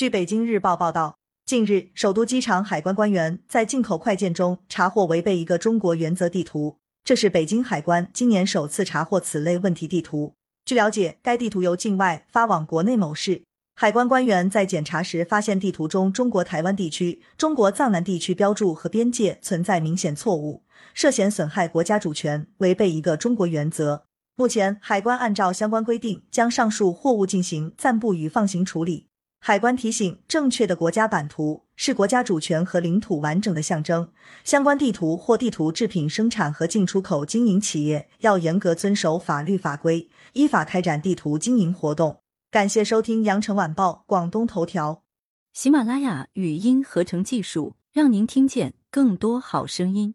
据北京日报报道，近日，首都机场海关官员在进口快件中查获违背一个中国原则地图，这是北京海关今年首次查获此类问题地图。据了解，该地图由境外发往国内某市。海关官员在检查时发现，地图中中国台湾地区、中国藏南地区标注和边界存在明显错误，涉嫌损害国家主权，违背一个中国原则。目前，海关按照相关规定，将上述货物进行暂不予放行处理。海关提醒，正确的国家版图是国家主权和领土完整的象征。相关地图或地图制品生产和进出口经营企业要严格遵守法律法规，依法开展地图经营活动。感谢收听羊城晚报广东头条，喜马拉雅语音合成技术，让您听见更多好声音。